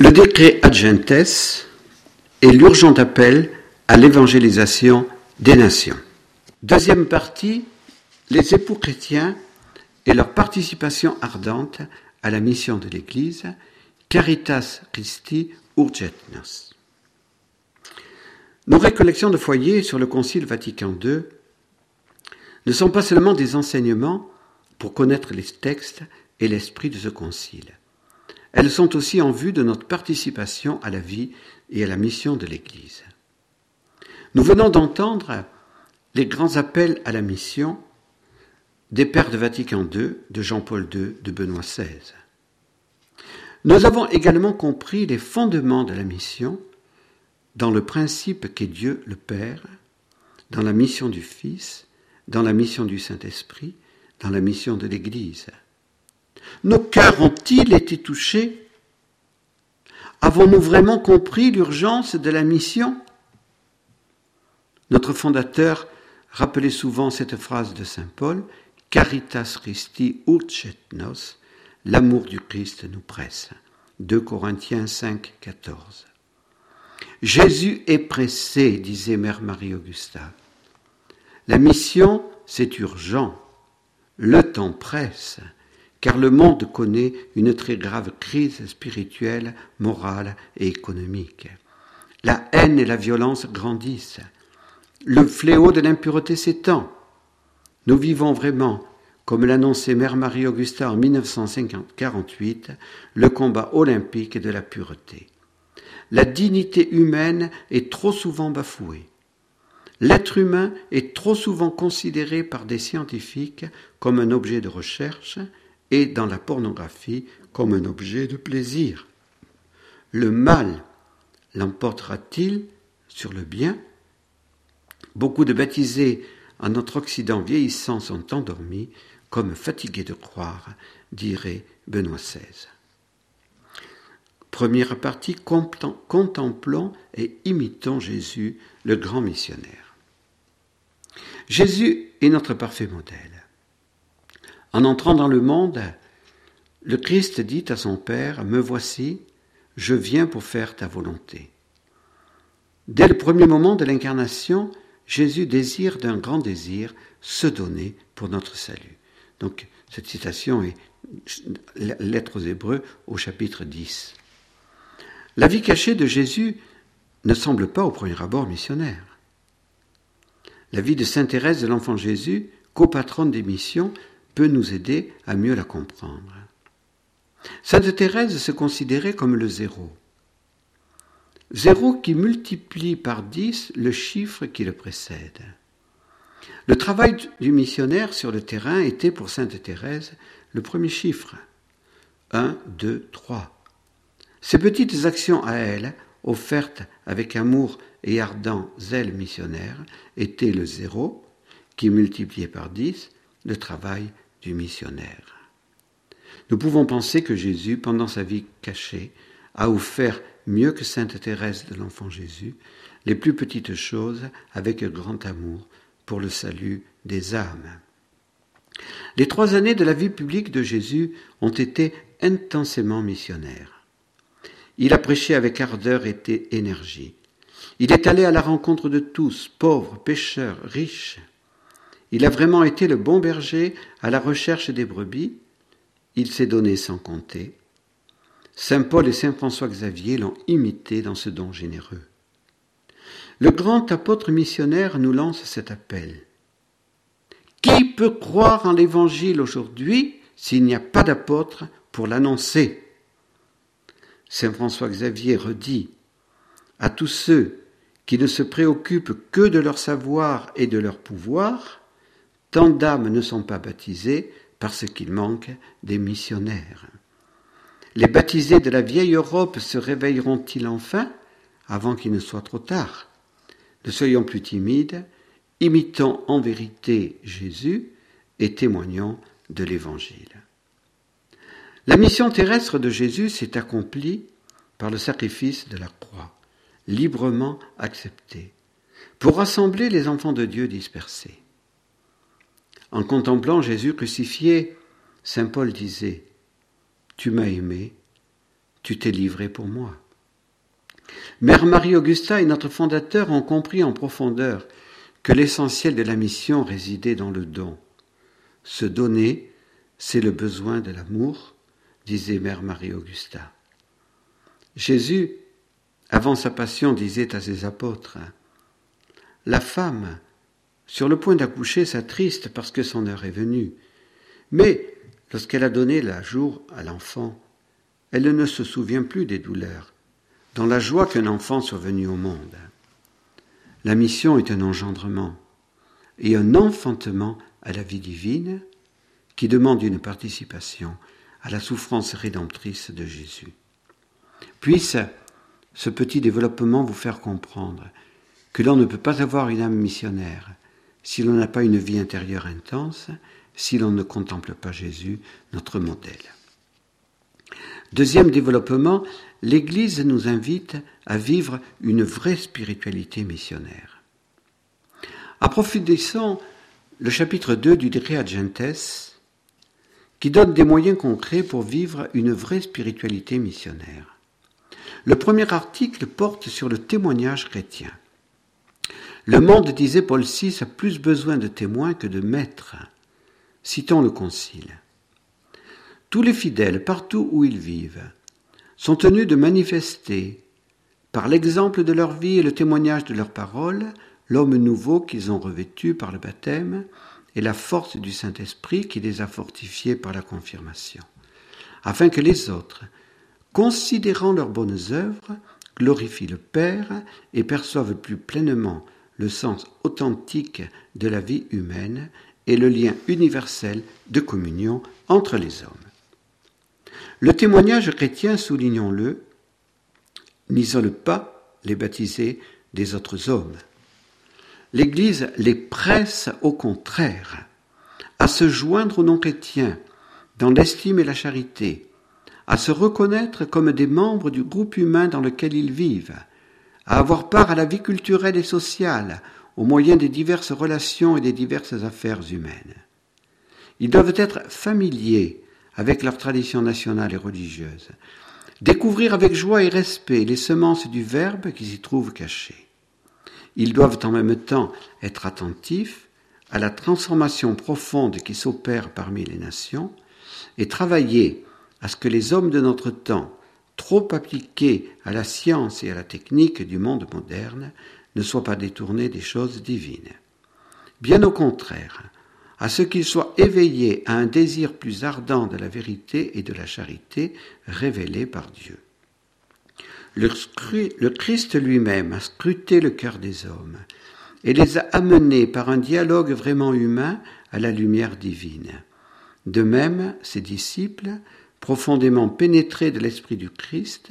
Le décret Agentes est l'urgent appel à l'évangélisation des nations. Deuxième partie, les époux chrétiens et leur participation ardente à la mission de l'Église, Caritas Christi Urget Nos. Récollections de foyer sur le Concile Vatican II ne sont pas seulement des enseignements pour connaître les textes et l'esprit de ce concile. Elles sont aussi en vue de notre participation à la vie et à la mission de l'Église. Nous venons d'entendre les grands appels à la mission des pères de Vatican II, de Jean-Paul II, de Benoît XVI. Nous avons également compris les fondements de la mission dans le principe qu'est Dieu le Père, dans la mission du Fils, dans la mission du Saint-Esprit, dans la mission de l'Église. Nos cœurs ont-ils été touchés Avons-nous vraiment compris l'urgence de la mission? Notre fondateur rappelait souvent cette phrase de Saint Paul, Caritas Christi urcet nos, l'amour du Christ nous presse. 2 Corinthiens 5, 14. Jésus est pressé, disait Mère Marie-Augusta. La mission, c'est urgent. Le temps presse car le monde connaît une très grave crise spirituelle, morale et économique. La haine et la violence grandissent. Le fléau de l'impureté s'étend. Nous vivons vraiment, comme l'annonçait Mère Marie-Augusta en 1948, le combat olympique de la pureté. La dignité humaine est trop souvent bafouée. L'être humain est trop souvent considéré par des scientifiques comme un objet de recherche, et dans la pornographie comme un objet de plaisir. Le mal l'emportera-t-il sur le bien? Beaucoup de baptisés en notre Occident vieillissant sont endormis, comme fatigués de croire, dirait Benoît XVI. Première partie, contemplons et imitons Jésus, le grand missionnaire. Jésus est notre parfait modèle. En entrant dans le monde, le Christ dit à son Père, Me voici, je viens pour faire ta volonté. Dès le premier moment de l'incarnation, Jésus désire d'un grand désir se donner pour notre salut. Donc cette citation est lettre aux Hébreux au chapitre 10. La vie cachée de Jésus ne semble pas au premier abord missionnaire. La vie de Sainte Thérèse de l'Enfant Jésus, copatronne des missions, peut nous aider à mieux la comprendre. Sainte Thérèse se considérait comme le zéro. Zéro qui multiplie par dix le chiffre qui le précède. Le travail du missionnaire sur le terrain était pour Sainte Thérèse le premier chiffre. Un, deux, trois. Ces petites actions à elle, offertes avec amour et ardent zèle missionnaire, étaient le zéro, qui multiplié par dix le travail du missionnaire. Nous pouvons penser que Jésus, pendant sa vie cachée, a offert mieux que Sainte Thérèse de l'Enfant Jésus les plus petites choses avec grand amour pour le salut des âmes. Les trois années de la vie publique de Jésus ont été intensément missionnaires. Il a prêché avec ardeur et énergie. Il est allé à la rencontre de tous, pauvres, pécheurs, riches. Il a vraiment été le bon berger à la recherche des brebis. Il s'est donné sans compter. Saint Paul et Saint François Xavier l'ont imité dans ce don généreux. Le grand apôtre missionnaire nous lance cet appel. Qui peut croire en l'Évangile aujourd'hui s'il n'y a pas d'apôtre pour l'annoncer? Saint François Xavier redit à tous ceux qui ne se préoccupent que de leur savoir et de leur pouvoir, Tant d'âmes ne sont pas baptisées parce qu'il manque des missionnaires. Les baptisés de la vieille Europe se réveilleront-ils enfin avant qu'il ne soit trop tard? Ne soyons plus timides, imitons en vérité Jésus et témoignons de l'Évangile. La mission terrestre de Jésus s'est accomplie par le sacrifice de la croix, librement accepté, pour rassembler les enfants de Dieu dispersés. En contemplant Jésus crucifié, Saint Paul disait, Tu m'as aimé, tu t'es livré pour moi. Mère Marie-Augusta et notre fondateur ont compris en profondeur que l'essentiel de la mission résidait dans le don. Se donner, c'est le besoin de l'amour, disait Mère Marie-Augusta. Jésus, avant sa passion, disait à ses apôtres, La femme, sur le point d'accoucher, s'attriste parce que son heure est venue. Mais lorsqu'elle a donné la jour à l'enfant, elle ne se souvient plus des douleurs, dans la joie qu'un enfant soit venu au monde. La mission est un engendrement et un enfantement à la vie divine qui demande une participation à la souffrance rédemptrice de Jésus. Puisse ce petit développement vous faire comprendre que l'on ne peut pas avoir une âme missionnaire si l'on n'a pas une vie intérieure intense, si l'on ne contemple pas Jésus, notre modèle. Deuxième développement, l'Église nous invite à vivre une vraie spiritualité missionnaire. Approfondissons le chapitre 2 du Drea Gentes, qui donne des moyens concrets pour vivre une vraie spiritualité missionnaire. Le premier article porte sur le témoignage chrétien. Le monde, disait Paul VI, a plus besoin de témoins que de maîtres. Citons le Concile. Tous les fidèles, partout où ils vivent, sont tenus de manifester, par l'exemple de leur vie et le témoignage de leurs paroles, l'homme nouveau qu'ils ont revêtu par le baptême et la force du Saint-Esprit qui les a fortifiés par la confirmation, afin que les autres, considérant leurs bonnes œuvres, glorifient le Père et perçoivent plus pleinement le sens authentique de la vie humaine et le lien universel de communion entre les hommes. Le témoignage chrétien, soulignons-le, n'isole pas les baptisés des autres hommes. L'Église les presse au contraire à se joindre aux non-chrétiens dans l'estime et la charité, à se reconnaître comme des membres du groupe humain dans lequel ils vivent, à avoir part à la vie culturelle et sociale au moyen des diverses relations et des diverses affaires humaines. Ils doivent être familiers avec leurs traditions nationales et religieuses, découvrir avec joie et respect les semences du Verbe qui s'y trouvent cachées. Ils doivent en même temps être attentifs à la transformation profonde qui s'opère parmi les nations et travailler à ce que les hommes de notre temps trop appliqués à la science et à la technique du monde moderne, ne soient pas détournés des choses divines. Bien au contraire, à ce qu'ils soient éveillés à un désir plus ardent de la vérité et de la charité révélée par Dieu. Le Christ lui-même a scruté le cœur des hommes et les a amenés par un dialogue vraiment humain à la lumière divine. De même, ses disciples, profondément pénétrés de l'esprit du Christ,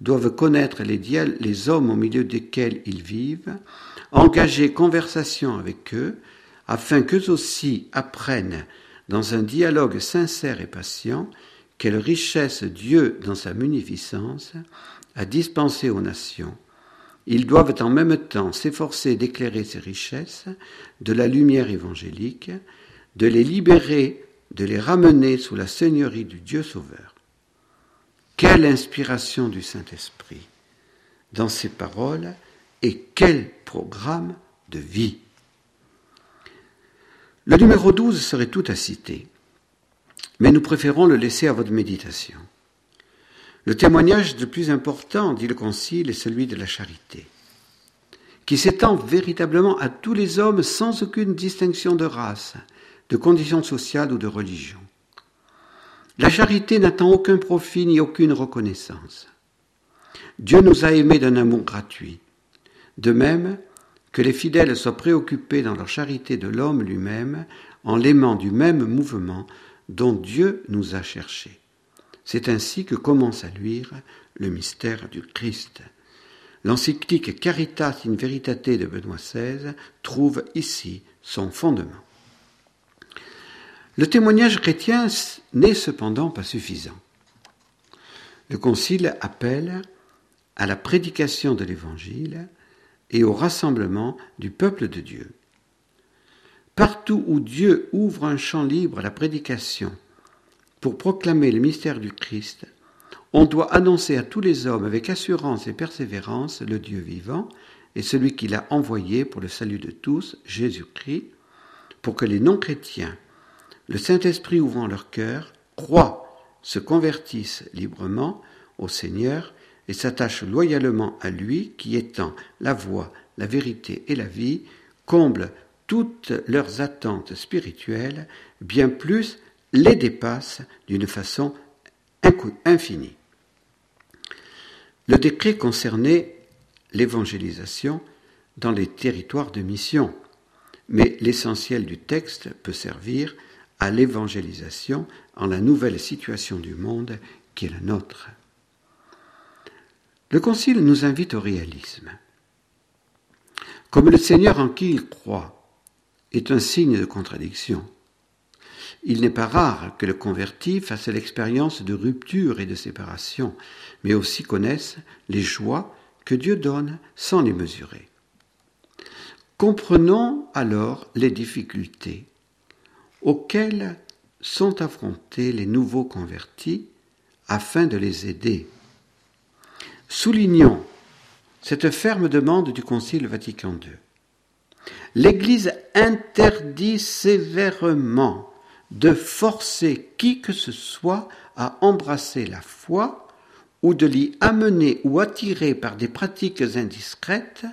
doivent connaître les, les hommes au milieu desquels ils vivent, engager conversation avec eux, afin qu'eux aussi apprennent, dans un dialogue sincère et patient, quelle richesse Dieu, dans sa munificence, a dispensé aux nations. Ils doivent en même temps s'efforcer d'éclairer ces richesses de la lumière évangélique, de les libérer de les ramener sous la seigneurie du Dieu Sauveur. Quelle inspiration du Saint-Esprit dans ces paroles et quel programme de vie. Le numéro 12 serait tout à citer, mais nous préférons le laisser à votre méditation. Le témoignage le plus important, dit le Concile, est celui de la charité, qui s'étend véritablement à tous les hommes sans aucune distinction de race, de conditions sociales ou de religion. La charité n'attend aucun profit ni aucune reconnaissance. Dieu nous a aimés d'un amour gratuit. De même que les fidèles soient préoccupés dans leur charité de l'homme lui-même en l'aimant du même mouvement dont Dieu nous a cherchés. C'est ainsi que commence à luire le mystère du Christ. L'encyclique Caritas in Veritate de Benoît XVI trouve ici son fondement. Le témoignage chrétien n'est cependant pas suffisant. Le Concile appelle à la prédication de l'Évangile et au rassemblement du peuple de Dieu. Partout où Dieu ouvre un champ libre à la prédication pour proclamer le mystère du Christ, on doit annoncer à tous les hommes avec assurance et persévérance le Dieu vivant et celui qu'il a envoyé pour le salut de tous, Jésus-Christ, pour que les non-chrétiens, le Saint-Esprit ouvrant leur cœur, croient, se convertissent librement au Seigneur et s'attachent loyalement à lui qui étant la voie, la vérité et la vie, comble toutes leurs attentes spirituelles, bien plus les dépasse d'une façon infinie. Le décret concernait l'évangélisation dans les territoires de mission, mais l'essentiel du texte peut servir à l'évangélisation en la nouvelle situation du monde qui est la nôtre. Le Concile nous invite au réalisme. Comme le Seigneur en qui il croit est un signe de contradiction, il n'est pas rare que le converti fasse l'expérience de rupture et de séparation, mais aussi connaisse les joies que Dieu donne sans les mesurer. Comprenons alors les difficultés auxquelles sont affrontés les nouveaux convertis afin de les aider. Soulignons cette ferme demande du Concile Vatican II. L'Église interdit sévèrement de forcer qui que ce soit à embrasser la foi ou de l'y amener ou attirer par des pratiques indiscrètes,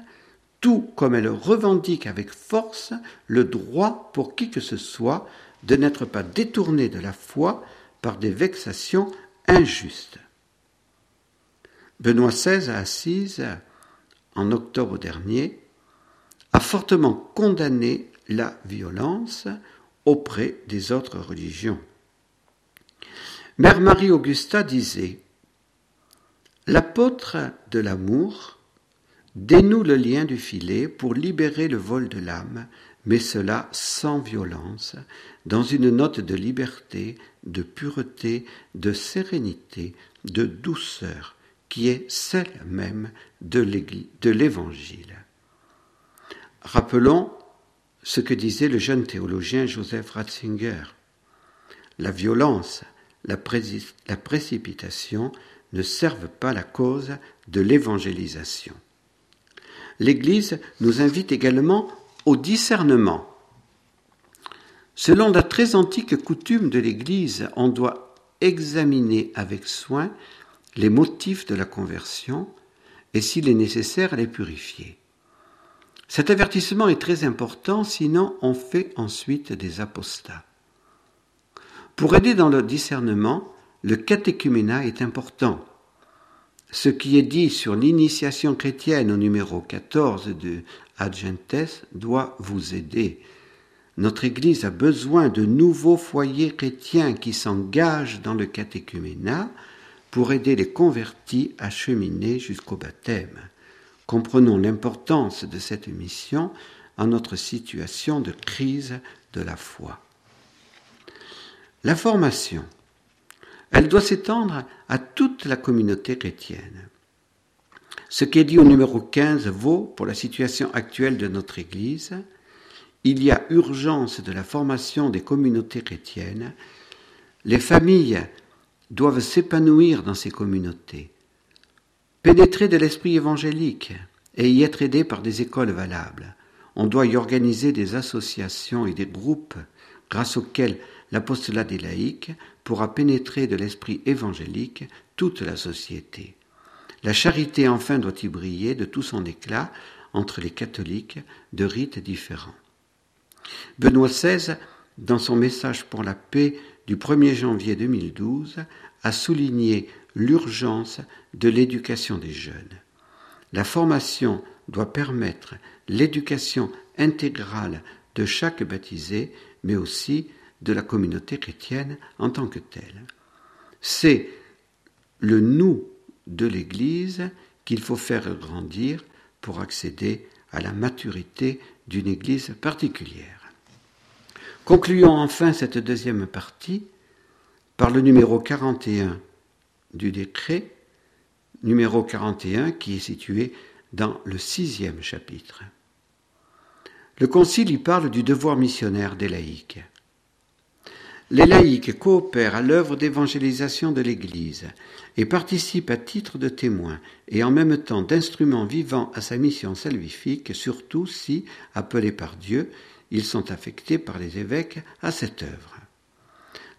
tout comme elle revendique avec force le droit pour qui que ce soit de n'être pas détourné de la foi par des vexations injustes. Benoît XVI à Assise, en octobre dernier, a fortement condamné la violence auprès des autres religions. Mère Marie-Augusta disait L'apôtre de l'amour dénoue le lien du filet pour libérer le vol de l'âme, mais cela sans violence, dans une note de liberté, de pureté, de sérénité, de douceur, qui est celle même de l'Évangile. Rappelons ce que disait le jeune théologien Joseph Ratzinger. La violence, la, précipitation ne servent pas la cause de l'évangélisation. L'Église nous invite également au discernement. Selon la très antique coutume de l'Église, on doit examiner avec soin les motifs de la conversion et s'il est nécessaire les purifier. Cet avertissement est très important, sinon on fait ensuite des apostats. Pour aider dans le discernement, le catéchuménat est important. Ce qui est dit sur l'initiation chrétienne au numéro 14 de Adgentes doit vous aider. Notre Église a besoin de nouveaux foyers chrétiens qui s'engagent dans le catéchuménat pour aider les convertis à cheminer jusqu'au baptême. Comprenons l'importance de cette mission en notre situation de crise de la foi. La formation, elle doit s'étendre à toute la communauté chrétienne. Ce qui est dit au numéro 15 vaut pour la situation actuelle de notre Église. Il y a urgence de la formation des communautés chrétiennes. Les familles doivent s'épanouir dans ces communautés pénétrer de l'esprit évangélique et y être aidé par des écoles valables. On doit y organiser des associations et des groupes grâce auxquels l'apostolat des laïcs pourra pénétrer de l'esprit évangélique toute la société. La charité enfin doit y briller de tout son éclat entre les catholiques de rites différents. Benoît XVI, dans son message pour la paix du 1er janvier 2012, a souligné l'urgence de l'éducation des jeunes. La formation doit permettre l'éducation intégrale de chaque baptisé, mais aussi de la communauté chrétienne en tant que telle. C'est le nous de l'Église qu'il faut faire grandir pour accéder à la maturité d'une Église particulière. Concluons enfin cette deuxième partie par le numéro 41 du décret numéro 41 qui est situé dans le sixième chapitre. Le Concile y parle du devoir missionnaire des laïcs. Les laïcs coopèrent à l'œuvre d'évangélisation de l'Église et participent à titre de témoins et en même temps d'instruments vivants à sa mission salvifique, surtout si, appelés par Dieu, ils sont affectés par les évêques à cette œuvre.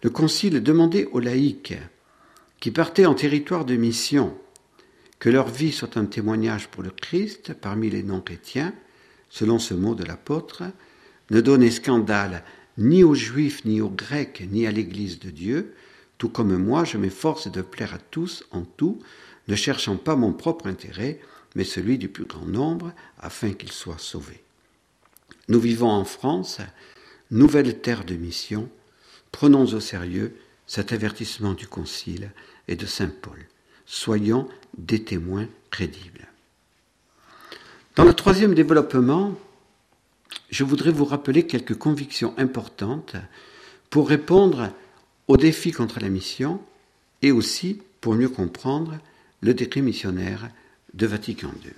Le Concile demandait aux laïcs qui partaient en territoire de mission que leur vie soit un témoignage pour le Christ parmi les non-chrétiens, selon ce mot de l'apôtre, ne donnez scandale ni aux Juifs, ni aux Grecs, ni à l'Église de Dieu, tout comme moi je m'efforce de plaire à tous en tout, ne cherchant pas mon propre intérêt, mais celui du plus grand nombre, afin qu'ils soient sauvés. Nous vivons en France, nouvelle terre de mission, prenons au sérieux cet avertissement du Concile et de Saint Paul. Soyons des témoins crédibles. Dans le troisième développement, je voudrais vous rappeler quelques convictions importantes pour répondre aux défis contre la mission et aussi pour mieux comprendre le décret missionnaire de Vatican II.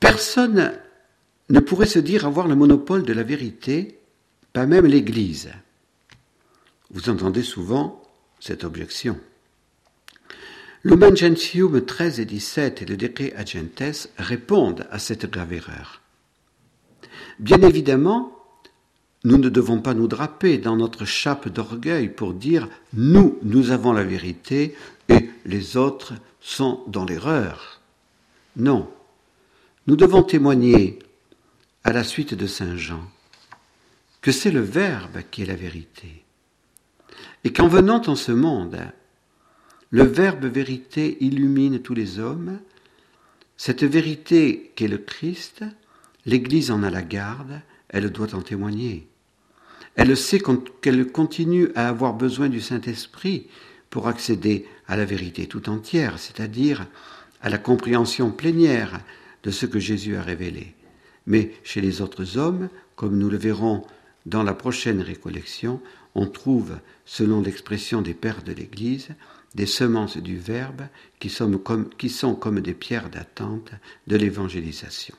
Personne ne pourrait se dire avoir le monopole de la vérité, pas même l'Église. Vous entendez souvent cette objection. Lumen Gentium 13 et 17 et le décret Agentes répondent à cette grave erreur. Bien évidemment, nous ne devons pas nous draper dans notre chape d'orgueil pour dire nous, nous avons la vérité et les autres sont dans l'erreur. Non, nous devons témoigner à la suite de Saint Jean que c'est le Verbe qui est la vérité. Et qu'en venant en ce monde, le Verbe vérité illumine tous les hommes. Cette vérité qu'est le Christ, l'Église en a la garde, elle doit en témoigner. Elle sait qu'elle continue à avoir besoin du Saint-Esprit pour accéder à la vérité tout entière, c'est-à-dire à la compréhension plénière de ce que Jésus a révélé. Mais chez les autres hommes, comme nous le verrons dans la prochaine récollection, on trouve, selon l'expression des pères de l'Église, des semences du Verbe qui sont comme, qui sont comme des pierres d'attente de l'évangélisation.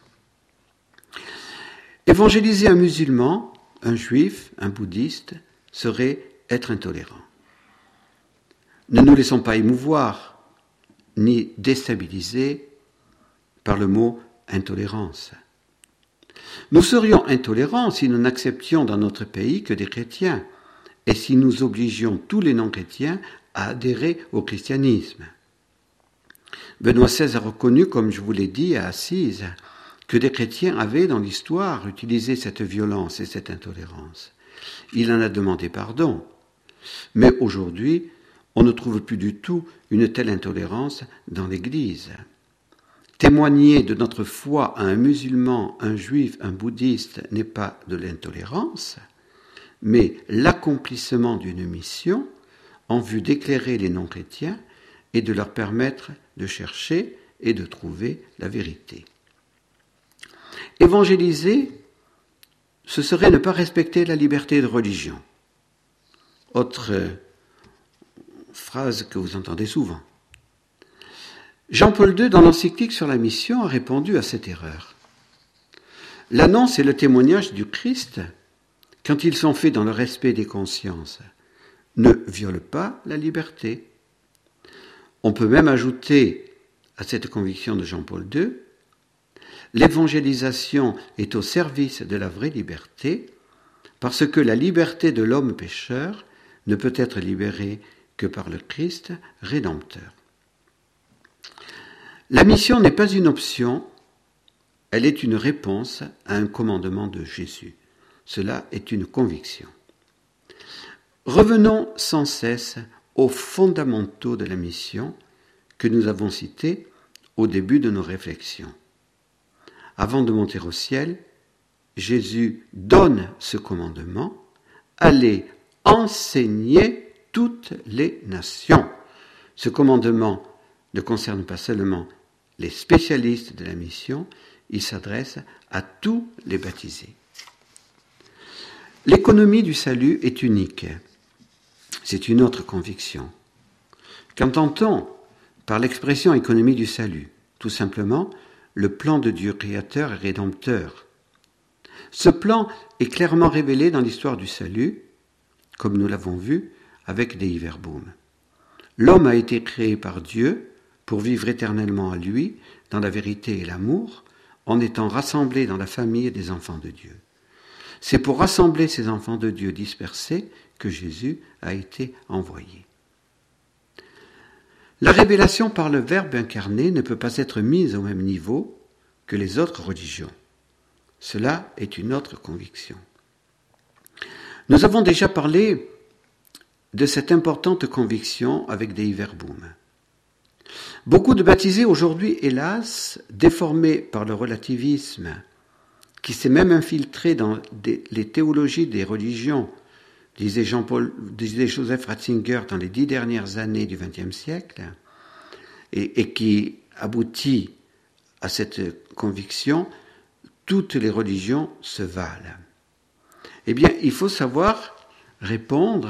Évangéliser un musulman, un juif, un bouddhiste, serait être intolérant. Ne nous laissons pas émouvoir ni déstabiliser par le mot intolérance. Nous serions intolérants si nous n'acceptions dans notre pays que des chrétiens et si nous obligions tous les non-chrétiens à adhérer au christianisme. Benoît XVI a reconnu, comme je vous l'ai dit à Assise, que des chrétiens avaient dans l'histoire utilisé cette violence et cette intolérance. Il en a demandé pardon. Mais aujourd'hui, on ne trouve plus du tout une telle intolérance dans l'Église. Témoigner de notre foi à un musulman, un juif, un bouddhiste n'est pas de l'intolérance, mais l'accomplissement d'une mission en vue d'éclairer les non-chrétiens et de leur permettre de chercher et de trouver la vérité. Évangéliser, ce serait ne pas respecter la liberté de religion. Autre phrase que vous entendez souvent. Jean-Paul II, dans l'encyclique sur la mission, a répondu à cette erreur. L'annonce et le témoignage du Christ, quand ils sont faits dans le respect des consciences, ne viole pas la liberté. On peut même ajouter à cette conviction de Jean-Paul II, l'évangélisation est au service de la vraie liberté, parce que la liberté de l'homme pécheur ne peut être libérée que par le Christ rédempteur. La mission n'est pas une option, elle est une réponse à un commandement de Jésus. Cela est une conviction. Revenons sans cesse aux fondamentaux de la mission que nous avons cités au début de nos réflexions. Avant de monter au ciel, Jésus donne ce commandement, allez enseigner toutes les nations. Ce commandement ne concerne pas seulement les spécialistes de la mission, il s'adresse à tous les baptisés. L'économie du salut est unique. C'est une autre conviction. Qu'entend-on par l'expression économie du salut? Tout simplement, le plan de Dieu créateur et rédempteur. Ce plan est clairement révélé dans l'histoire du salut, comme nous l'avons vu avec des Verbum. L'homme a été créé par Dieu pour vivre éternellement à lui, dans la vérité et l'amour, en étant rassemblé dans la famille des enfants de Dieu. C'est pour rassembler ces enfants de Dieu dispersés que Jésus a été envoyé. La révélation par le Verbe incarné ne peut pas être mise au même niveau que les autres religions. Cela est une autre conviction. Nous avons déjà parlé de cette importante conviction avec des Verbum. Beaucoup de baptisés aujourd'hui, hélas, déformés par le relativisme, qui s'est même infiltré dans les théologies des religions, disait Jean-Paul, disait Joseph Ratzinger dans les dix dernières années du XXe siècle, et, et qui aboutit à cette conviction, toutes les religions se valent. Eh bien, il faut savoir répondre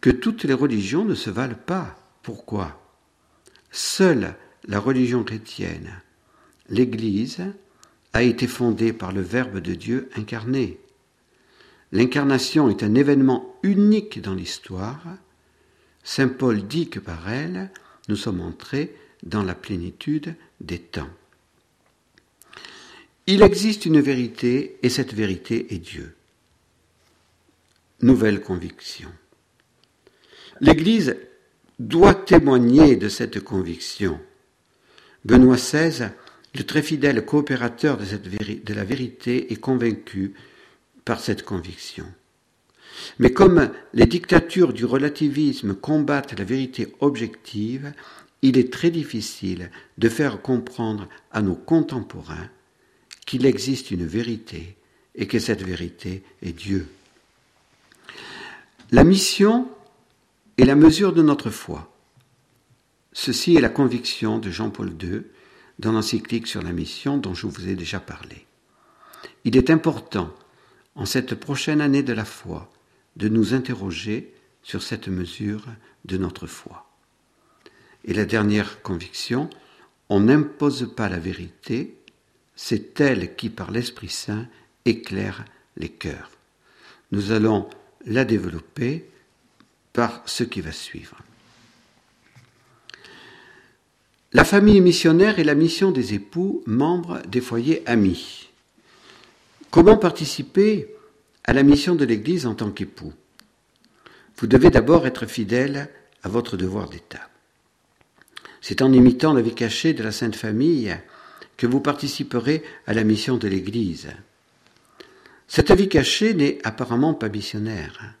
que toutes les religions ne se valent pas. Pourquoi? Seule la religion chrétienne, l'Église, a été fondée par le Verbe de Dieu incarné. L'incarnation est un événement unique dans l'histoire. Saint Paul dit que par elle, nous sommes entrés dans la plénitude des temps. Il existe une vérité et cette vérité est Dieu. Nouvelle conviction. L'Église doit témoigner de cette conviction. Benoît XVI, le très fidèle coopérateur de, de la vérité, est convaincu par cette conviction. Mais comme les dictatures du relativisme combattent la vérité objective, il est très difficile de faire comprendre à nos contemporains qu'il existe une vérité et que cette vérité est Dieu. La mission et la mesure de notre foi. Ceci est la conviction de Jean-Paul II dans l'encyclique sur la mission dont je vous ai déjà parlé. Il est important, en cette prochaine année de la foi, de nous interroger sur cette mesure de notre foi. Et la dernière conviction, on n'impose pas la vérité, c'est elle qui, par l'Esprit Saint, éclaire les cœurs. Nous allons la développer par ce qui va suivre. La famille missionnaire et la mission des époux, membres des foyers amis. Comment participer à la mission de l'Église en tant qu'époux? Vous devez d'abord être fidèle à votre devoir d'État. C'est en imitant la vie cachée de la Sainte Famille que vous participerez à la mission de l'Église. Cette vie cachée n'est apparemment pas missionnaire.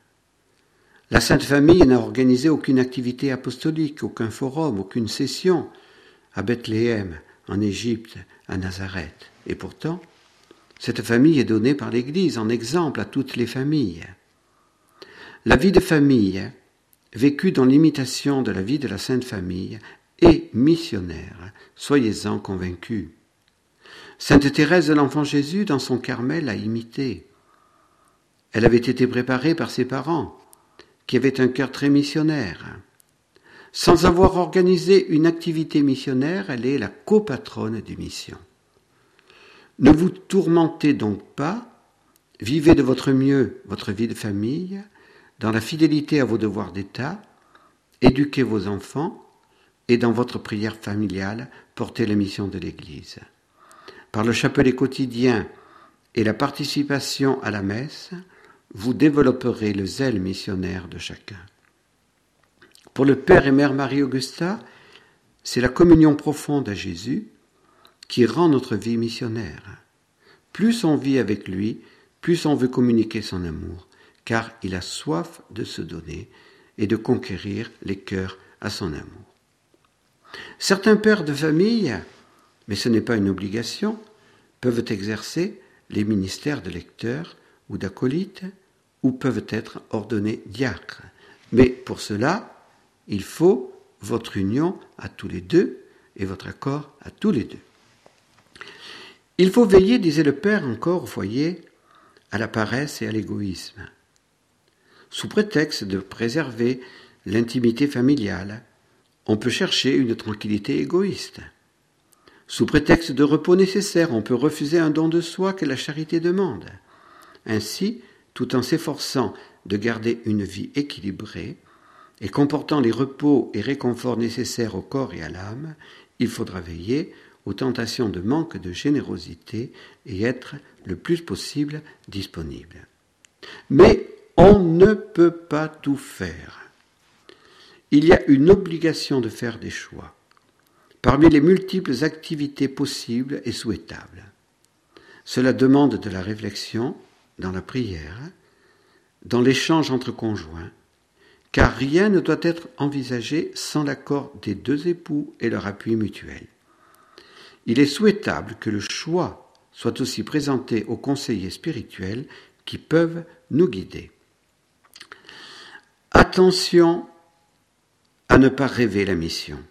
La Sainte Famille n'a organisé aucune activité apostolique, aucun forum, aucune session à Bethléem, en Égypte, à Nazareth. Et pourtant, cette famille est donnée par l'Église en exemple à toutes les familles. La vie de famille, vécue dans l'imitation de la vie de la Sainte Famille, est missionnaire, soyez-en convaincus. Sainte Thérèse de l'Enfant Jésus, dans son Carmel, a imité. Elle avait été préparée par ses parents qui avait un cœur très missionnaire. Sans avoir organisé une activité missionnaire, elle est la copatronne des missions. Ne vous tourmentez donc pas, vivez de votre mieux votre vie de famille, dans la fidélité à vos devoirs d'État, éduquez vos enfants et dans votre prière familiale, portez la mission de l'Église. Par le chapelet quotidien et la participation à la messe, vous développerez le zèle missionnaire de chacun. Pour le Père et Mère Marie-Augusta, c'est la communion profonde à Jésus qui rend notre vie missionnaire. Plus on vit avec lui, plus on veut communiquer son amour, car il a soif de se donner et de conquérir les cœurs à son amour. Certains pères de famille, mais ce n'est pas une obligation, peuvent exercer les ministères de lecteurs ou d'acolytes ou peuvent être ordonnés diacres. Mais pour cela, il faut votre union à tous les deux et votre accord à tous les deux. Il faut veiller, disait le Père encore au foyer, à la paresse et à l'égoïsme. Sous prétexte de préserver l'intimité familiale, on peut chercher une tranquillité égoïste. Sous prétexte de repos nécessaire, on peut refuser un don de soi que la charité demande. Ainsi, tout en s'efforçant de garder une vie équilibrée et comportant les repos et réconforts nécessaires au corps et à l'âme, il faudra veiller aux tentations de manque de générosité et être le plus possible disponible. Mais on ne peut pas tout faire. Il y a une obligation de faire des choix parmi les multiples activités possibles et souhaitables. Cela demande de la réflexion dans la prière, dans l'échange entre conjoints, car rien ne doit être envisagé sans l'accord des deux époux et leur appui mutuel. Il est souhaitable que le choix soit aussi présenté aux conseillers spirituels qui peuvent nous guider. Attention à ne pas rêver la mission.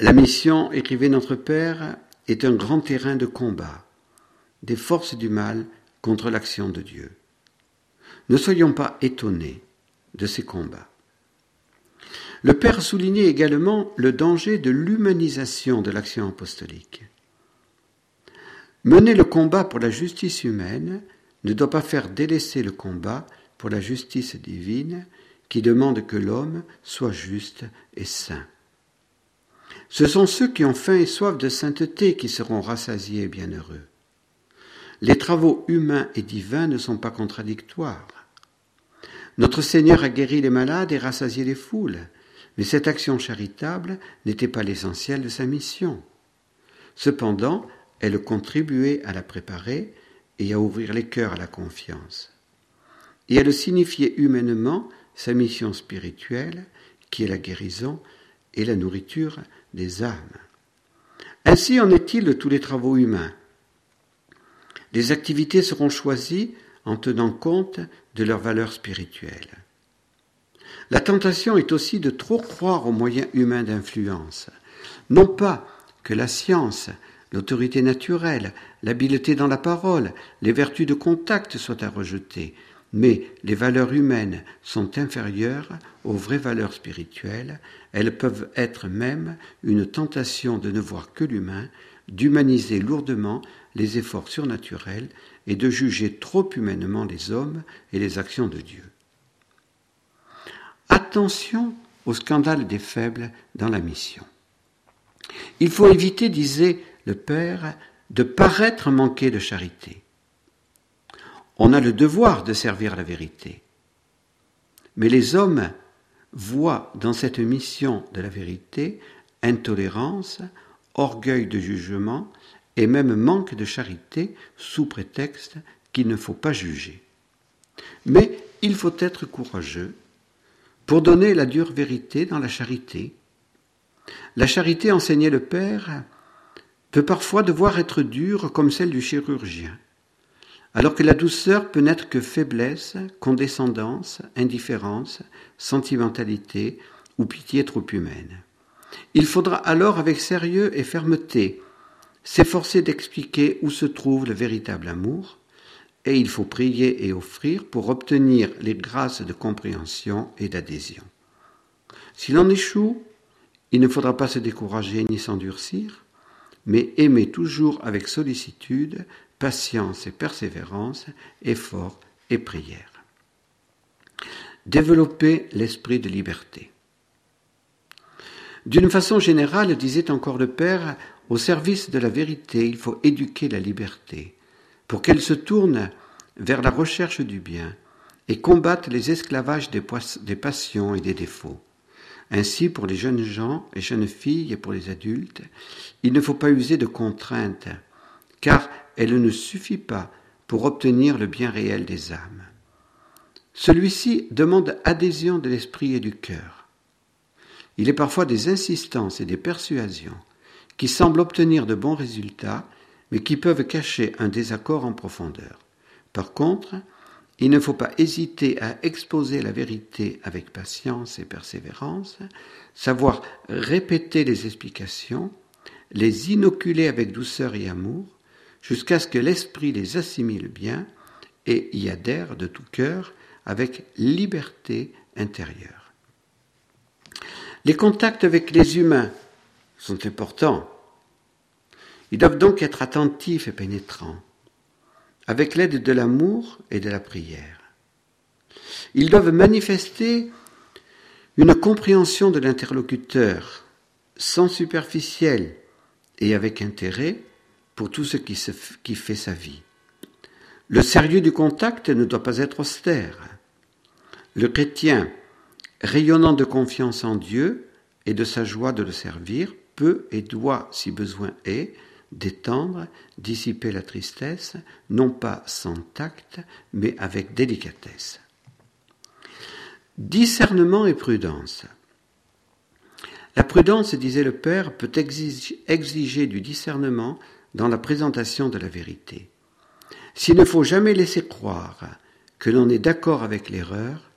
La mission, écrivait notre Père, est un grand terrain de combat des forces du mal contre l'action de Dieu. Ne soyons pas étonnés de ces combats. Le Père soulignait également le danger de l'humanisation de l'action apostolique. Mener le combat pour la justice humaine ne doit pas faire délaisser le combat pour la justice divine qui demande que l'homme soit juste et saint. Ce sont ceux qui ont faim et soif de sainteté qui seront rassasiés et bienheureux. Les travaux humains et divins ne sont pas contradictoires. Notre Seigneur a guéri les malades et rassasié les foules, mais cette action charitable n'était pas l'essentiel de sa mission. Cependant, elle contribuait à la préparer et à ouvrir les cœurs à la confiance. Et elle signifiait humainement sa mission spirituelle, qui est la guérison et la nourriture des âmes. Ainsi en est-il de tous les travaux humains. Les activités seront choisies en tenant compte de leurs valeurs spirituelles. La tentation est aussi de trop croire aux moyens humains d'influence. Non pas que la science, l'autorité naturelle, l'habileté dans la parole, les vertus de contact soient à rejeter, mais les valeurs humaines sont inférieures aux vraies valeurs spirituelles, elles peuvent être même une tentation de ne voir que l'humain, d'humaniser lourdement les efforts surnaturels et de juger trop humainement les hommes et les actions de Dieu. Attention au scandale des faibles dans la mission. Il faut éviter, disait le Père, de paraître manquer de charité. On a le devoir de servir la vérité. Mais les hommes voient dans cette mission de la vérité intolérance, orgueil de jugement et même manque de charité sous prétexte qu'il ne faut pas juger. Mais il faut être courageux pour donner la dure vérité dans la charité. La charité, enseignait le Père, peut parfois devoir être dure comme celle du chirurgien, alors que la douceur peut n'être que faiblesse, condescendance, indifférence, sentimentalité ou pitié trop humaine. Il faudra alors avec sérieux et fermeté s'efforcer d'expliquer où se trouve le véritable amour, et il faut prier et offrir pour obtenir les grâces de compréhension et d'adhésion. S'il en échoue, il ne faudra pas se décourager ni s'endurcir, mais aimer toujours avec sollicitude, patience et persévérance, effort et prière. Développer l'esprit de liberté. D'une façon générale, disait encore le Père, au service de la vérité, il faut éduquer la liberté, pour qu'elle se tourne vers la recherche du bien et combatte les esclavages des, des passions et des défauts. Ainsi, pour les jeunes gens et jeunes filles et pour les adultes, il ne faut pas user de contraintes, car elle ne suffit pas pour obtenir le bien réel des âmes. Celui-ci demande adhésion de l'esprit et du cœur. Il est parfois des insistances et des persuasions qui semblent obtenir de bons résultats, mais qui peuvent cacher un désaccord en profondeur. Par contre, il ne faut pas hésiter à exposer la vérité avec patience et persévérance, savoir répéter les explications, les inoculer avec douceur et amour, jusqu'à ce que l'esprit les assimile bien et y adhère de tout cœur avec liberté intérieure. Les contacts avec les humains sont importants. Ils doivent donc être attentifs et pénétrants, avec l'aide de l'amour et de la prière. Ils doivent manifester une compréhension de l'interlocuteur, sans superficiel et avec intérêt pour tout ce qui, fait sa vie. Le sérieux du contact ne doit pas être austère. Le chrétien, rayonnant de confiance en Dieu et de sa joie de le servir, peut et doit, si besoin est, détendre, dissiper la tristesse, non pas sans tact, mais avec délicatesse. Discernement et prudence. La prudence, disait le Père, peut exiger du discernement dans la présentation de la vérité. S'il ne faut jamais laisser croire que l'on est d'accord avec l'erreur,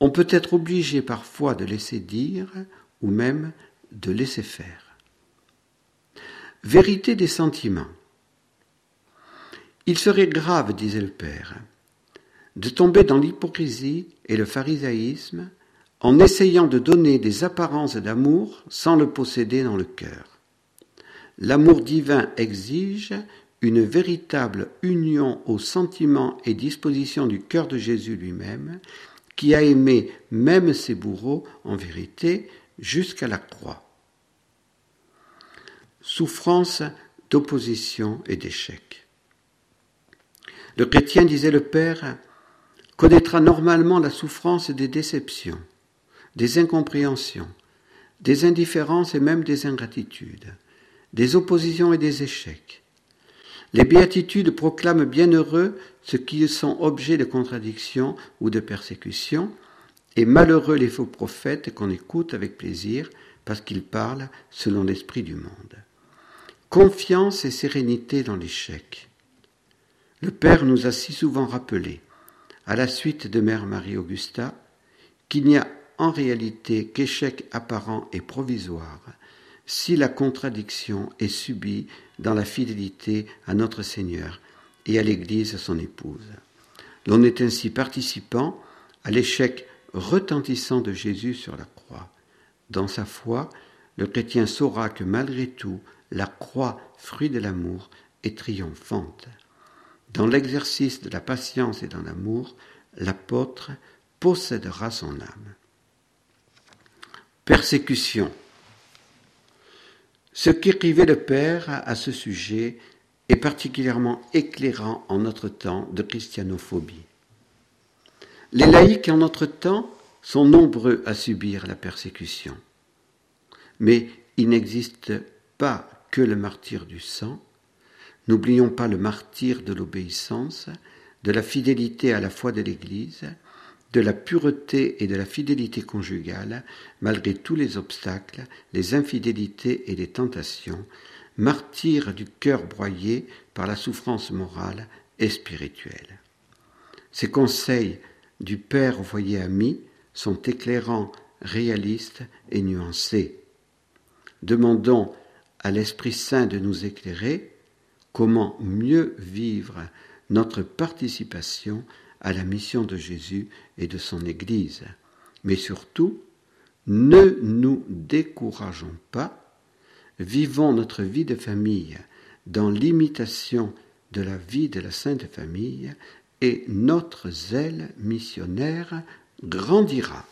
on peut être obligé parfois de laisser dire ou même de laisser faire. Vérité des sentiments. Il serait grave, disait le Père, de tomber dans l'hypocrisie et le pharisaïsme en essayant de donner des apparences d'amour sans le posséder dans le cœur. L'amour divin exige une véritable union aux sentiments et dispositions du cœur de Jésus lui-même, qui a aimé même ses bourreaux en vérité jusqu'à la croix. Souffrance d'opposition et d'échec. Le chrétien, disait le Père, connaîtra normalement la souffrance des déceptions, des incompréhensions, des indifférences et même des ingratitudes, des oppositions et des échecs. Les béatitudes proclament bienheureux ceux qui sont objets de contradictions ou de persécutions, et malheureux les faux prophètes qu'on écoute avec plaisir parce qu'ils parlent selon l'esprit du monde. Confiance et sérénité dans l'échec. Le Père nous a si souvent rappelé à la suite de Mère Marie-Augusta, qu'il n'y a en réalité qu'échec apparent et provisoire si la contradiction est subie dans la fidélité à notre Seigneur et à l'Église son épouse. L'on est ainsi participant à l'échec retentissant de Jésus sur la croix. Dans sa foi, le chrétien saura que malgré tout, la croix, fruit de l'amour, est triomphante. Dans l'exercice de la patience et dans l'amour, l'apôtre possédera son âme. Persécution. Ce qu'écrivait le Père à ce sujet est particulièrement éclairant en notre temps de christianophobie. Les laïcs en notre temps sont nombreux à subir la persécution, mais il n'existe pas que le martyr du sang, N'oublions pas le martyr de l'obéissance, de la fidélité à la foi de l'Église, de la pureté et de la fidélité conjugale, malgré tous les obstacles, les infidélités et les tentations, martyr du cœur broyé par la souffrance morale et spirituelle. Ces conseils du Père au foyer ami sont éclairants, réalistes et nuancés. Demandons à l'Esprit Saint de nous éclairer comment mieux vivre notre participation à la mission de Jésus et de son Église. Mais surtout, ne nous décourageons pas, vivons notre vie de famille dans l'imitation de la vie de la Sainte Famille et notre zèle missionnaire grandira.